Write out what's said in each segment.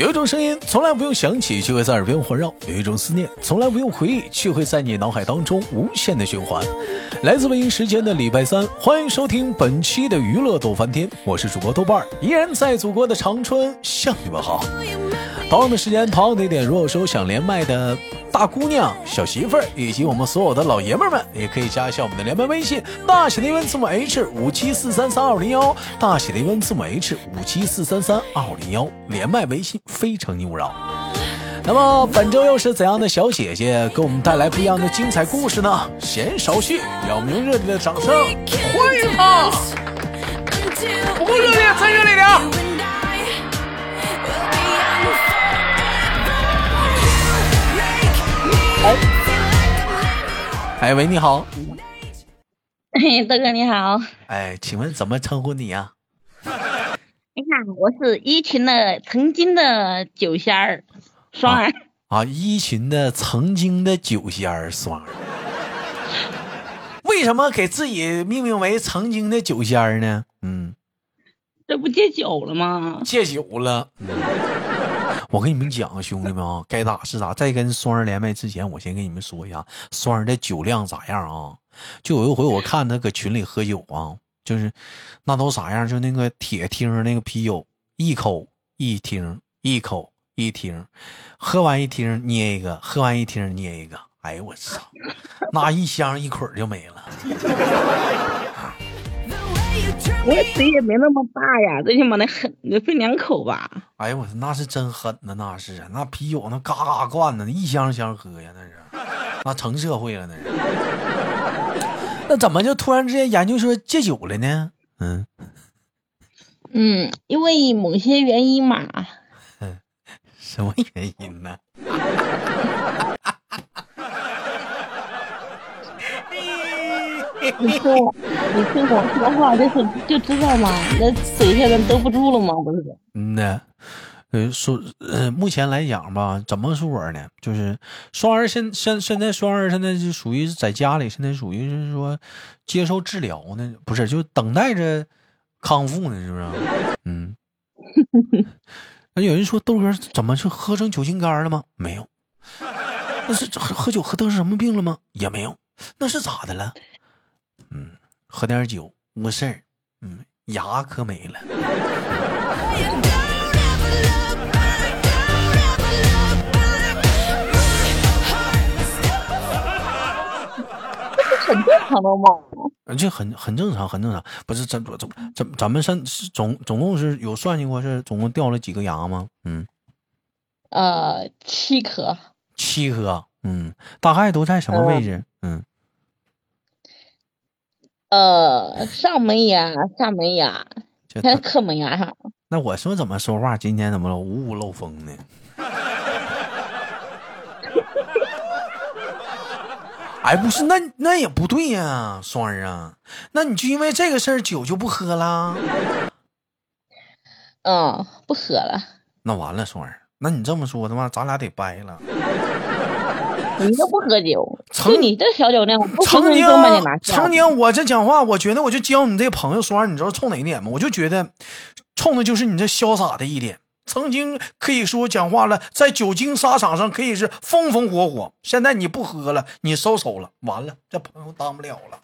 有一种声音从来不用想起，却会在耳边环绕；有一种思念从来不用回忆，却会在你脑海当中无限的循环。来自北京时间的礼拜三，欢迎收听本期的娱乐逗翻天，我是主播豆瓣儿，依然在祖国的长春向你们好。同样的时间，同样的地点，如果说想连麦的大姑娘、小媳妇儿，以及我们所有的老爷们儿们，也可以加一下我们的连麦微信，大写的英文字母 H 五七四三三二零幺，大写的英文字母 H 五七四三三二零幺，连麦微信非诚勿扰。那么本周又是怎样的小姐姐给我们带来不一样的精彩故事呢？闲少叙，让我们用热烈的掌声欢迎她！不够热烈，再热烈点哎喂，你好，嘿，豆哥你好，哎，请问怎么称呼你呀、你看我是一群的曾经的酒仙儿，双儿，啊，一群的曾经的酒仙儿双儿，为什么给自己命名为曾经的酒仙儿呢？嗯，这不戒酒了吗？戒酒了。嗯我跟你们讲，兄弟们啊，该打是打。在跟双儿连麦之前，我先跟你们说一下双儿的酒量咋样啊？就有一回我看他搁群里喝酒啊，就是那都啥样？就那个铁听那个啤酒，一口一听，一口一听，喝完一听捏一个，喝完一听捏一个。哎呦我操，那一箱一捆就没了。我嘴也没那么大呀，最起码得狠，得分两口吧。哎呦我操，那是真狠呐，那是啊，那啤酒那嘎嘎灌呢，一箱箱喝呀，那是，那成社会了那是。那怎么就突然之间研究说戒酒了呢？嗯，嗯，因为某些原因嘛，什么原因呢？你听我，你听我说话就是就知道嘛，那嘴现在兜不住了吗？不是？嗯呢，呃，说呃，目前来讲吧，怎么说呢？就是双儿现现现在双儿现在是属于在家里，现在属于是说接受治疗呢，不是就等待着康复呢，是不是？嗯。那有人说豆哥怎么是喝成酒精肝了吗？没有。那是喝喝酒喝得什么病了吗？也没有。那是咋的了？嗯，喝点酒没事儿。嗯，牙可没了。这很正常的嘛。嗯，这很很正常，很正常。不是咱咱咱咱们上是总总共是有算计过是总共掉了几个牙吗？嗯，呃，七颗，七颗。嗯，大概都在什么位置？嗯，呃，上门牙、下门牙，这还有刻门牙上。那我说怎么说话今天怎么了五五漏风呢？哎，不是，那那也不对呀，双儿啊，那你就因为这个事儿酒就不喝了？嗯，不喝了。那完了，双儿，那你这么说的话，咱俩得掰了。你都不喝酒，曾就你这小酒量，曾经。曾经我这讲话，我觉得我就交你这朋友说话，你知道冲哪一点吗？我就觉得冲的就是你这潇洒的一点。曾经可以说讲话了，在酒精沙场上可以是风风火火，现在你不喝了，你收手了，完了，这朋友当不了了。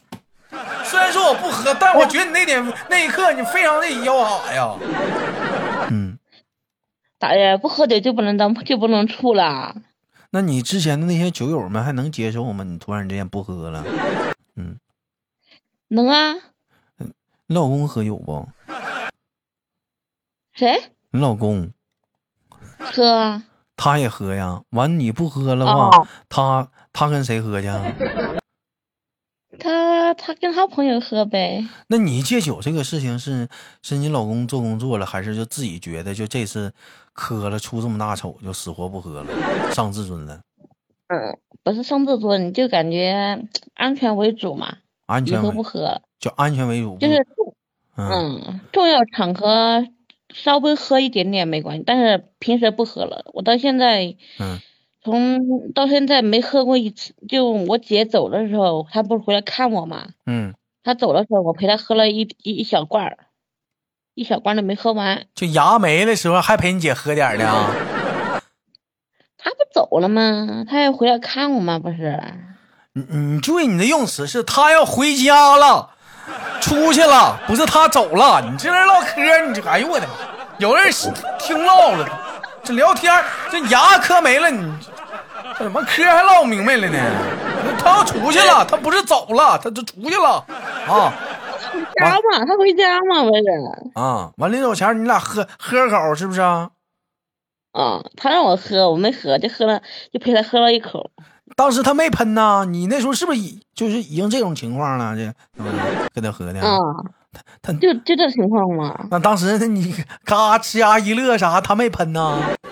虽然说我不喝，但我觉得你那点那一刻你非常的潇洒呀。嗯，大爷不喝酒就不能当就不能处了。那你之前的那些酒友们还能接受吗？你突然之间不喝了，嗯能啊？你老公喝酒不？谁你老公喝啊？他也喝呀。完你不喝的话，哦他他跟谁喝去啊？他他跟他朋友喝呗。那你戒酒这个事情是是你老公做工作了，还是就自己觉得就这次磕了出这么大丑就死活不喝了，伤自尊了？嗯，不是上自尊，就感觉安全为主嘛，安全喝不喝了。就安全为主，就是嗯嗯，重要场合稍微喝一点点没关系，但是平时不喝了。我到现在嗯从到现在没喝过一次。就我姐走的时候，她不是回来看我嘛，嗯，她走的时候我陪她喝了一一一小罐儿。一小罐都没喝完。就牙没的时候还陪你姐喝点呢。他不走了吗？他要回来看我吗？不是。你你注意你的用词，是他要回家了，出去了，不是他走了。你这人唠嗑，你这哎呦我的妈！有人听唠了，这聊天这牙磕没了，你这怎么嗑还唠明白了呢？他要出去了，他不是走了，他就出去了啊。家嘛，他回家嘛，不是？啊，完临走前你俩喝喝口是不是啊？啊，他让我喝，我没喝，就喝了，就陪他喝了一口。当时他没喷呐，你那时候是不是已就是已经这种情况了？这跟他喝的啊，他他就就这情况嘛？那当时你嘎呲牙一乐啥，他没喷呐？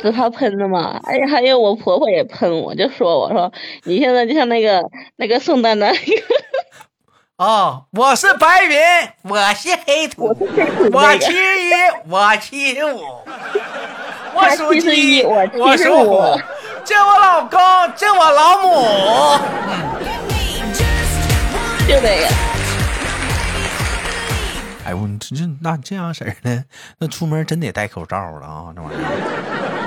不止他喷的嘛，哎呀，还有我婆婆也喷我，就说我说你现在就像那个那个宋丹丹。啊，我是白云，我是黑土，我七十一，我七十五，我属鸡，我属虎，这我老公，这我老母，就这个。哎我这这那这样式儿的，那出门真得戴口罩了啊，这玩意儿。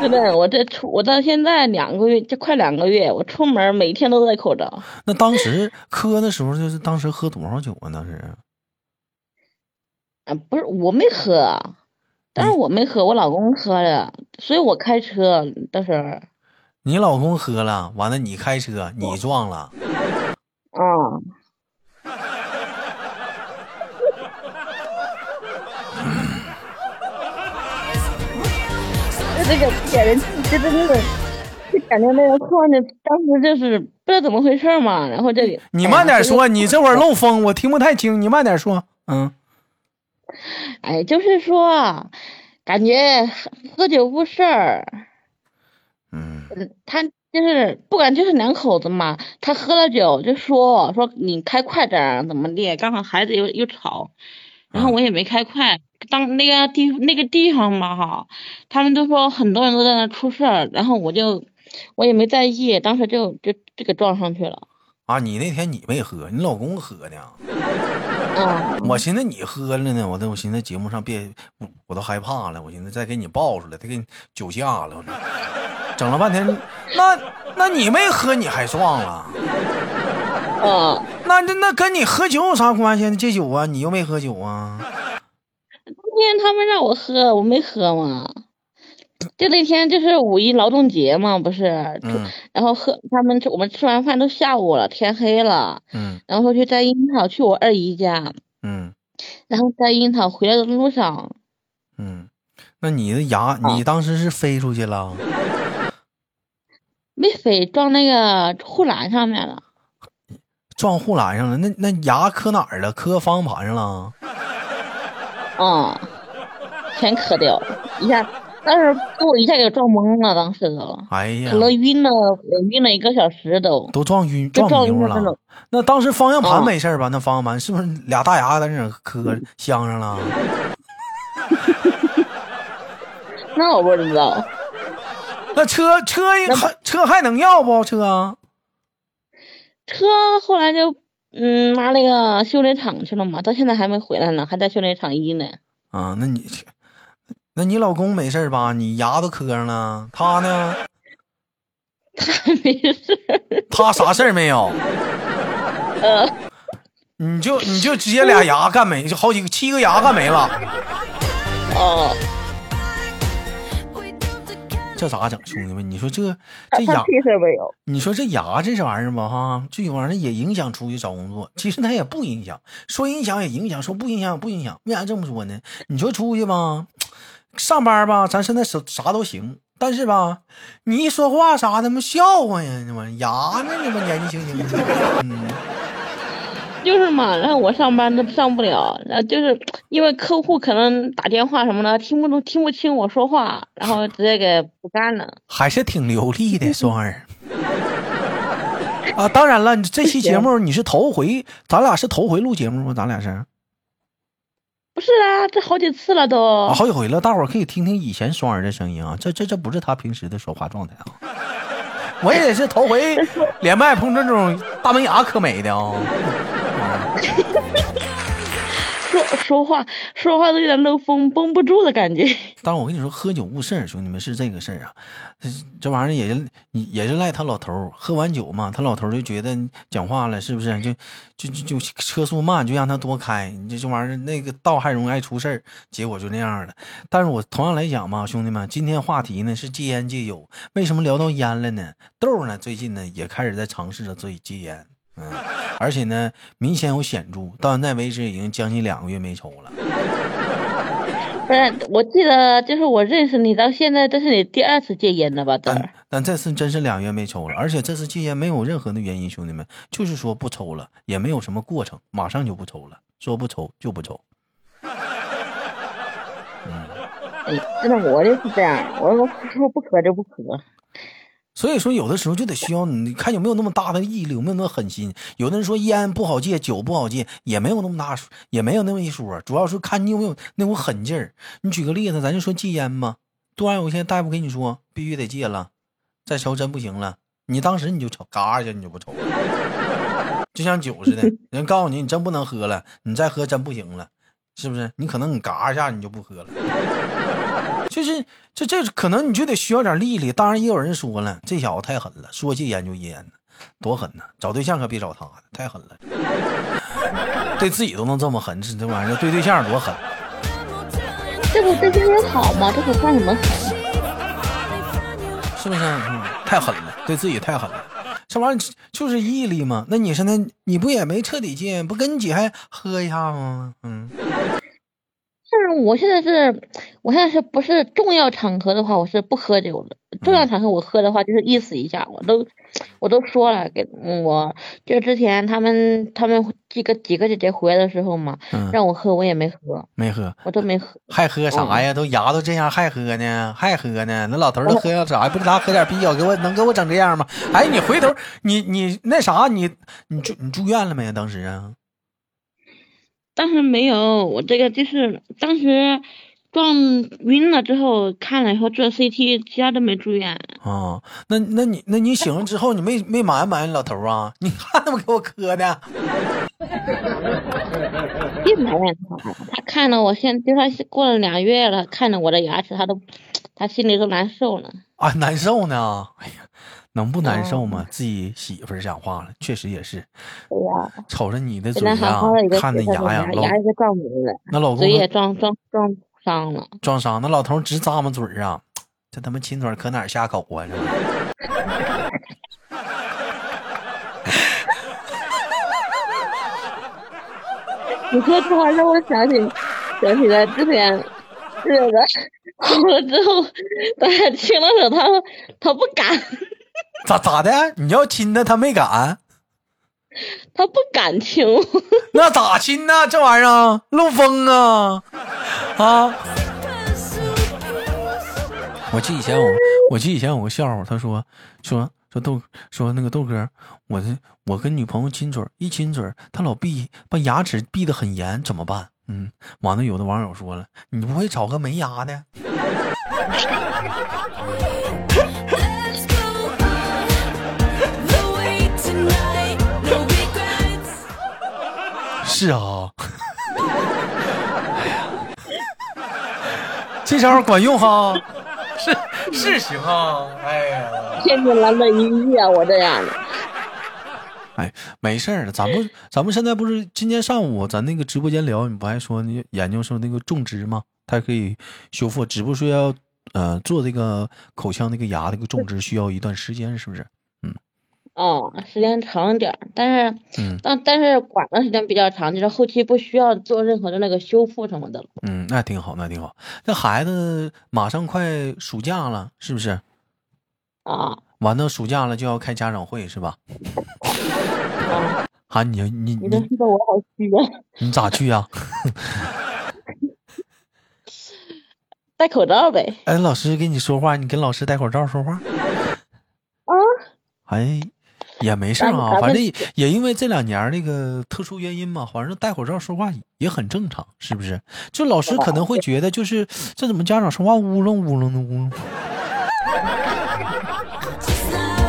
是的，我这出我到现在两个月，就快两个月，我出门每天都戴口罩。那当时喝的时候，就是当时喝多少酒啊？当时？啊，不是，我没喝，但是我没喝，我老公喝了，所以我开车的时候。你老公喝了，完了你开车，你撞了。啊。这个给人就是那个，就感觉那个况的，当时就是不知道怎么回事嘛，然后这里你慢点说，你这会儿漏风，我听不太清，你慢点说，嗯。哎，就是说，感觉喝酒误事儿。嗯。他就是不管就是两口子嘛，他喝了酒就说说你开快点怎么的，刚好孩子又又吵，然后我也没开快。当那个地那个地方嘛哈，他们都说很多人都在那出事儿，然后我就我也没在意，当时就就这个撞上去了。啊，你那天你没喝，你老公喝呢。嗯。我寻思你喝了呢，我都我寻思节目上别，我都害怕了，我寻思再给你爆出来，再给你酒驾了，整了半天，那那你没喝你还撞了？嗯。那那那跟你喝酒有啥关系？戒酒啊，你又没喝酒啊？天他们让我喝，我没喝嘛。就那天就是五一劳动节嘛，不是？嗯。然后喝他们，我们吃完饭都下午了，天黑了。嗯。然后说去摘樱桃，去我二姨家。嗯。然后摘樱桃回来的路上。嗯。那你的牙，你当时是飞出去了？没飞，撞那个护栏上面了。撞护栏上了？那那牙磕哪儿了？磕方向盘上了？啊，全磕掉了，一下，当时给我一下给撞懵了，当时都，哎呀，可能晕了，晕了一个小时都，都撞晕，撞晕了。那当时方向盘没事吧？那方向盘是不是俩大牙在那磕镶上了？那我不知道。那车车还车还能要不车？车后来就。嗯，妈那个修理厂去了嘛，到现在还没回来呢，还在修理厂医呢。啊，那你，那你老公没事吧？你牙都磕上了，他呢？他没事。他啥事儿没有？呃。你就你就直接俩牙干没，就好几个七个牙干没了。哦。这咋整，兄弟们？你说这这牙，你说这牙这玩意儿吧，哈，这玩意儿也影响出去找工作。其实它也不影响，说影响也影响，说不影响也不影响。为啥这么说呢？你说出去吧，上班吧，咱现在啥啥都行，但是吧，你一说话啥的，妈笑话呀？那玩意牙呢？你们年纪轻轻的，嗯。就是嘛，然后我上班都上不了，然后就是因为客户可能打电话什么的听不懂、听不清我说话，然后直接给不干了。还是挺流利的，双儿。啊，当然了，这期节目你是头回，咱俩是头回录节目吗？咱俩是？不是啊，这好几次了都。好几回了，大伙儿可以听听以前双儿的声音啊，这这这不是他平时的说话状态啊。我也是头回 连麦碰这种大门牙可美的啊。说说话说话都有点漏风，绷不住的感觉。但是我跟你说，喝酒误事儿，兄弟们是这个事儿啊。这这玩意儿也是也是赖他老头儿，喝完酒嘛，他老头儿就觉得讲话了，是不是？就就就就车速慢，就让他多开。你这这玩意儿，那个道还容易爱出事儿，结果就那样了。但是我同样来讲嘛，兄弟们，今天话题呢是戒烟戒酒，为什么聊到烟了呢？豆儿呢最近呢也开始在尝试着自己戒烟。嗯，而且呢，明显有显著，到现在为止已经将近两个月没抽了。不是，我记得就是我认识你到现在，这是你第二次戒烟了吧？但但这次真是两月没抽了，而且这次戒烟没有任何的原因，兄弟们，就是说不抽了，也没有什么过程，马上就不抽了，说不抽就不抽。嗯，真的，我就是这样，我我说不喝就不喝。所以说，有的时候就得需要你看有没有那么大的毅力，有没有那么狠心。有的人说烟不好戒，酒不好戒，也没有那么大，也没有那么一说。主要是看你有没有那股狠劲儿。你举个例子，咱就说戒烟吧。突然有一天大夫跟你说必须得戒了，再抽真不行了，你当时你就抽，嘎一下你就不抽了。就像酒似的，人告诉你你真不能喝了，你再喝真不行了，是不是？你可能你嘎一下你就不喝了。就是这这可能你就得需要点毅力。当然也有人说了，这小子太狠了，说戒烟就戒烟，多狠呢！找对象可别找他，太狠了，对自己都能这么狠，这这玩意儿对对象多狠。这不对象也好吗？这不算什么狠，是不是？嗯，太狠了，对自己太狠了。这玩意儿就是毅力嘛。那你说那你不也没彻底戒，不跟你姐还喝一下吗？嗯。是，我现在是，我现在是不是重要场合的话，我是不喝酒的。重要场合我喝的话，就是意思一下，我都，我都说了，给我就之前他们他们几个几个姐姐回来的时候嘛，让我喝，我也没喝，没喝，我都没喝，还喝啥呀？都牙都这样，还喝呢？还喝呢？那老头都喝啥？不知道喝点啤酒，给我能给我整这样吗？哎，你回头你你那啥，你你住你住院了没？当时啊？当时没有，我这个就是当时撞晕了之后看了以后做 CT，其他都没住院。啊，那那你那你醒了之后你没没埋埋怨老头啊？你看他妈给我磕的。别埋怨他，他看了我现就算是过了俩月了，看着我的牙齿，他都他心里都难受了。啊，难受呢？哎呀。能不难受吗？自己媳妇儿讲话了，确实也是。对呀，瞅着你的嘴呀，看那牙呀，牙也撞没了，那老公嘴也撞撞撞伤了，撞伤。那老头直咂巴嘴儿啊，这他妈亲嘴可哪下口啊？这。你说这话让我想起想起来之前这个 哭了之后，大家亲的时候，他他不敢。咋咋的？你要亲他，他没敢，他不敢亲。那咋亲呢？这玩意儿漏风啊啊！我记以前我我记以前有个笑话，他说说说豆说那个豆哥，我这我跟女朋友亲嘴，一亲嘴，他老闭把牙齿闭得很严，怎么办？嗯，完了，有的网友说了，你不会找个没牙的？是啊，这招管用哈，是是行啊，哎呀，天天来了一夜，我这样的。哎，没事儿咱们咱们现在不是今天上午咱那个直播间聊，你不还说你研究说那个种植吗？它可以修复，只不过说要呃做这个口腔那个牙那个种植需要一段时间，是不是？哦，时间长点儿，但是，嗯，但但是管的时间比较长，就是后期不需要做任何的那个修复什么的了。嗯，那挺好，那挺好。那孩子马上快暑假了，是不是？啊。完到，暑假了就要开家长会是吧？啊，你你你都知道我好虚啊。你咋去呀？戴口罩呗。哎，老师跟你说话，你跟老师戴口罩说话。啊。哎。也没事啊，反正也因为这两年那个特殊原因嘛，反正戴口罩说话也很正常，是不是？就老师可能会觉得，就是这怎么家长说话乌楞乌楞的乌楞？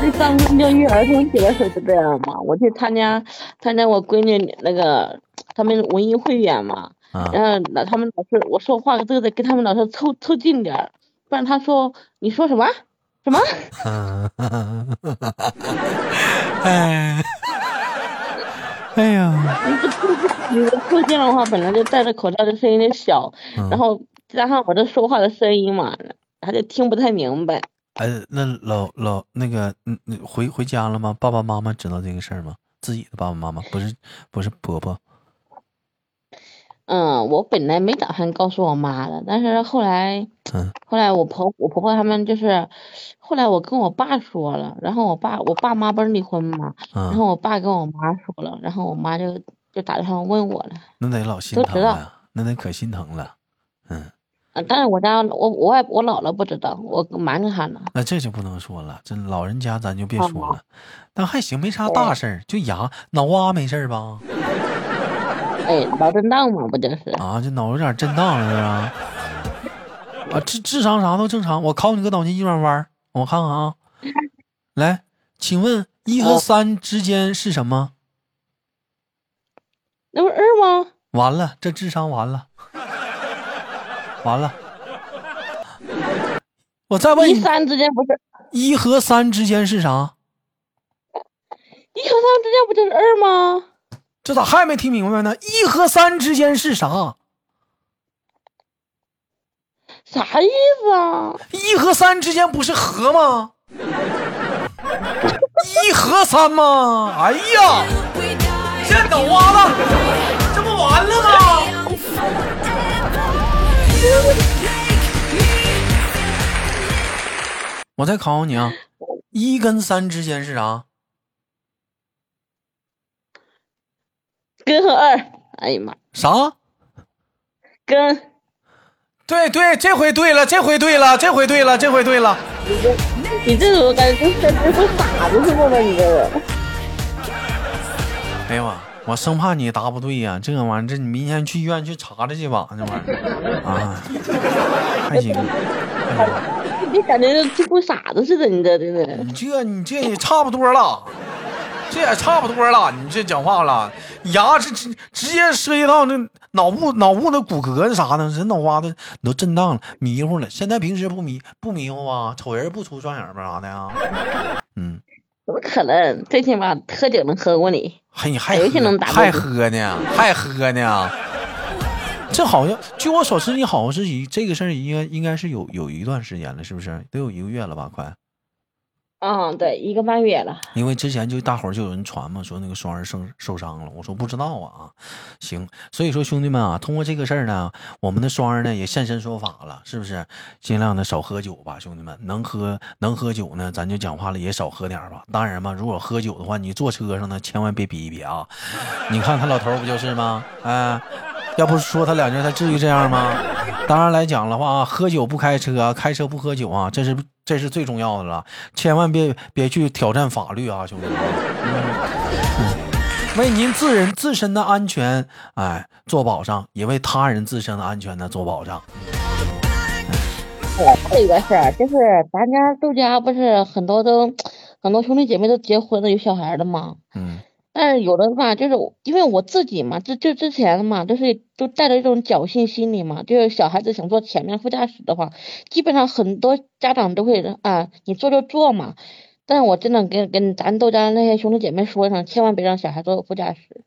就上公交儿童节的时候就这样嘛，我去参加参加我闺女那个他们文艺汇演嘛，啊然后那他们老师我说话这个得跟他们老师凑凑近点儿，不然他说你说什么什么？哎，哎呀，你这凑近的话，本来就戴着口罩的声音就小，嗯然后加上我这说话的声音嘛，他就听不太明白。哎，那老老那个，嗯，嗯回回家了吗？爸爸妈妈知道这个事儿吗？自己的爸爸妈妈不是不是婆婆嗯，我本来没打算告诉我妈的，但是后来，嗯后来我婆我婆婆他们就是，后来我跟我爸说了，然后我爸我爸妈不是离婚嘛，然啊，后我爸跟我妈说了，然后我妈就就打电话问我了，那得老心疼了，那得可心疼了。嗯，嗯，但是我家我我外我姥姥不知道，我瞒着她呢。那这就不能说了，这老人家咱就别啊说了。但还行，没啥大事儿，就牙脑瓜没事儿吧？哎，脑震荡嘛，不就是？啊，这脑有点震荡了是吧？啊，智智商啥都正常。我考你个脑筋急转弯，我看看啊。来，请问一和哦三之间是什么？那不是二吗？完了，这智商完了，完了。我再问一你，三之间不是一和三之间是啥？一和三之间不就是二吗？这咋还没听明白呢？一和三之间是啥？啥意思啊？一和三之间不是和吗？一和三吗？哎呀，这脑瓜子，这不完了吗？我再考考你啊，一跟三之间是啥？根和二，哎呀妈，啥？根对对，这回对了，这回对了，这回对了，这回对了。你这怎么感觉跟跟跟傻子似的呢，你这个。哎呀妈，我生怕你答不对呀、这个玩意儿，这你明天去医院去查查去吧，这玩意儿啊，还行。你感觉就跟傻子似的，你这真的。你这你这也差不多了，这也差不多了。你这讲话了，牙这直直接涉及到那脑部脑部的骨骼啥的，人脑瓜子都震荡了，迷糊了。现在平时不迷不迷糊啊？瞅人不出双眼吧啥的呀？嗯，怎么可能？最起码喝酒能喝过你。还你还游戏喝能打还喝呢，还喝呢。这好像，据我所知，你好像是以这个事儿应该应该是有有一段时间了，是不是？得有一个月了吧？快。嗯，对，一个半月了。因为之前就大伙儿就有人传嘛，说那个双儿受受伤了，我说不知道啊，行，所以说兄弟们啊，通过这个事儿呢，我们的双儿呢也现身说法了，是不是？尽量的少喝酒吧，兄弟们，能喝能喝酒呢，咱就讲话了也少喝点吧。当然嘛，如果喝酒的话，你坐车上呢，千万别逼逼啊！你看他老头不就是吗？哎，要不说他两句，他至于这样吗？当然来讲的话啊，喝酒不开车，开车不喝酒啊，这是这是最重要的了，千万别别去挑战法律啊，兄弟们。为您自人自身的安全，哎，做保障，也为他人自身的安全呢做保障。我还有一个事儿，就是咱家豆家不是很多都很多兄弟姐妹都结婚了有小孩了吗，嗯但是有的话，就是因为我自己嘛，就就之前嘛，就是都带着一种侥幸心理嘛，就是小孩子想坐前面副驾驶的话，基本上很多家长都会啊，你坐就坐嘛。但是我真的跟跟咱豆家那些兄弟姐妹说一声，千万别让小孩坐副驾驶，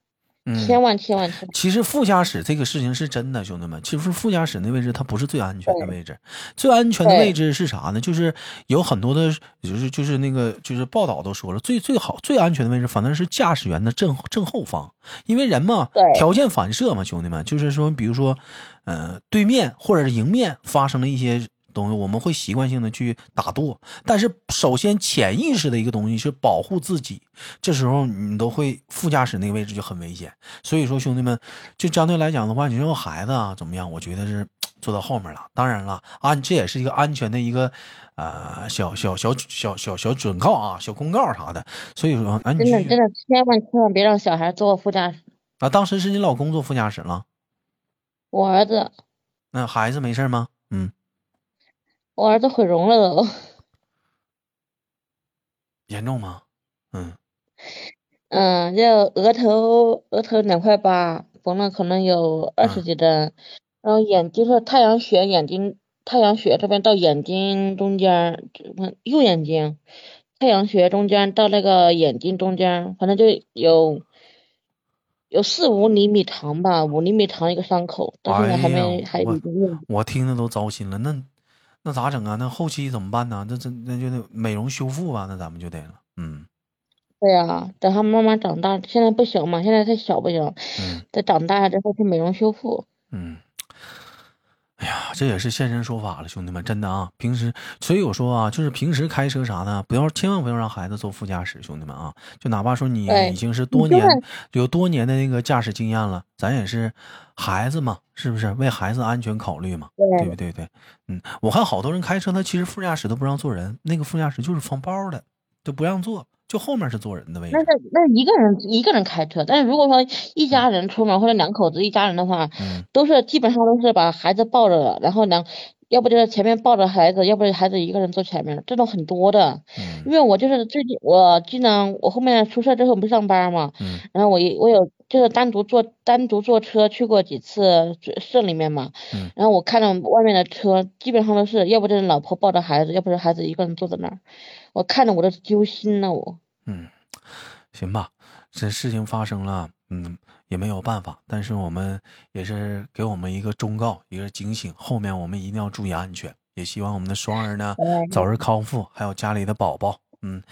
千万千万千万。其实副驾驶这个事情是真的，兄弟们。其实副驾驶那位置它不是最安全的位置，最安全的位置是啥呢？就是有很多的，就是就是那个就是报道都说了，最最好最安全的位置反正是驾驶员的正正后方，因为人嘛对，条件反射嘛，兄弟们，就是说，比如说，呃，对面或者是迎面发生了一些。东西我们会习惯性的去打舵，但是首先潜意识的一个东西是保护自己，这时候你都会副驾驶那个位置就很危险。所以说，兄弟们，就相对来讲的话，你说孩子啊怎么样？我觉得是坐到后面了。当然了，安这也是一个安全的一个呃小小小小小小准告啊，小公告啥的。所以说，真的真的，千万千万别让小孩坐副驾驶。啊，当时是你老公坐副驾驶了，我儿子，那孩子没事吗？嗯，我儿子毁容了都。严重吗？嗯嗯，就额头额头两块疤，缝了可能有二十嗯几针，然后眼就是太阳穴眼睛太阳穴这边到眼睛中间儿，右眼睛太阳穴中间到那个眼睛中间，反正就有有四五厘米长吧，五厘米长一个伤口，到现在还哎还没还我听着都糟心了。那那咋整啊？那后期怎么办呢？那这那就得美容修复吧，那咱们就得了。嗯对呀，等他慢慢长大，现在不行嘛，现在太小不行，嗯等长大之后去美容修复。嗯。哎呀，这也是现身说法了，兄弟们，真的啊！平时，所以我说啊，就是平时开车啥的，不要千万不要让孩子坐副驾驶，兄弟们啊！就哪怕说你已经是多年有多年的那个驾驶经验了，咱也是孩子嘛，是不是？为孩子安全考虑嘛，对对不对？对，嗯，我看好多人开车，他其实副驾驶都不让坐人，那个副驾驶就是放包的，就不让坐，就后面是坐人的位置那。是那一个人一个人开车，但是如果说一家人出门或者两口子一家人的话，嗯都是基本上都是把孩子抱着，然后两，要不就是前面抱着孩子，要不就孩子一个人坐前面，这种很多的。嗯因为我就是最近我经常我后面出事之后不上班嘛，嗯然后我也我有就是单独坐单独坐车去过几次市里面嘛，嗯然后我看到外面的车基本上都是要不就是老婆抱着孩子，要不是孩子一个人坐在那儿，我看着我都揪心了我。嗯，行吧，这事情发生了，嗯，也没有办法，但是我们也是给我们一个忠告，一个警醒，后面我们一定要注意安全，也希望我们的双儿呢哎早日康复，还有家里的宝宝，嗯，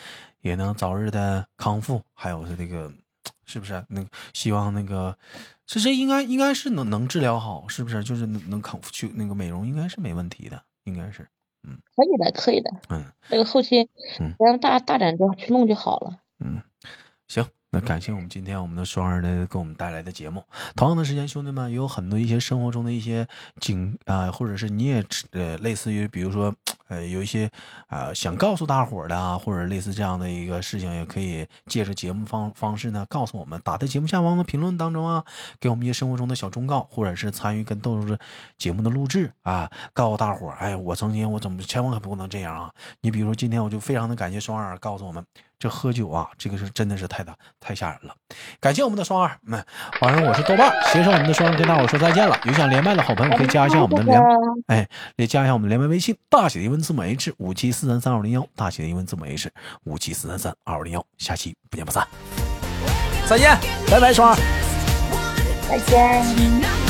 也能早日的康复，还有是这个，是不是？那希望那个，这这应该应该是能能治疗好，是不是？就是能能康复去那个美容，应该是没问题的，应该是，可以的，可以的。嗯。这个后期嗯只要大大展就去弄就好了。嗯，行，那感谢我们今天我们的双儿的给我们带来的节目。同样的时间，兄弟们也有很多一些生活中的一些景啊、或者是你也呃类似于比如说呃有一些啊、想告诉大伙儿的啊，或者类似这样的一个事情，也可以借着节目方方式呢告诉我们，打在节目下方的评论当中啊，给我们一些生活中的小忠告，或者是参与跟豆豆的节目的录制啊，告诉大伙儿，哎，我曾经我怎么千万可不能这样啊！你比如说今天我就非常的感谢双儿告诉我们。这喝酒啊，这个是真的是太大太吓人了。感谢我们的双儿，嗯，晚上我是豆瓣，携手我们的双儿跟大伙说再见了。有想连麦的好朋友可以加一下我们的连，哎，也加一下我们连麦微信，大写的英文字母 H 五七四三三二零幺，大写的英文字母 H 五七四三三二零幺。下期不见不散，再见，拜拜，双儿。再见。